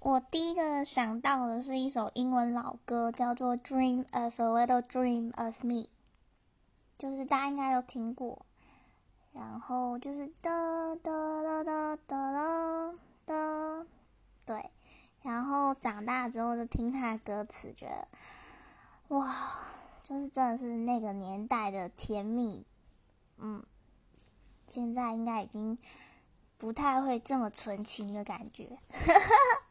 我第一个想到的是一首英文老歌，叫做《Dream of a Little Dream of Me》，就是大家应该都听过。然后就是哒哒哒哒哒哒哒，对。然后长大之后就听他的歌词，觉得哇，就是真的是那个年代的甜蜜。嗯，现在应该已经不太会这么纯情的感觉。哈哈哈。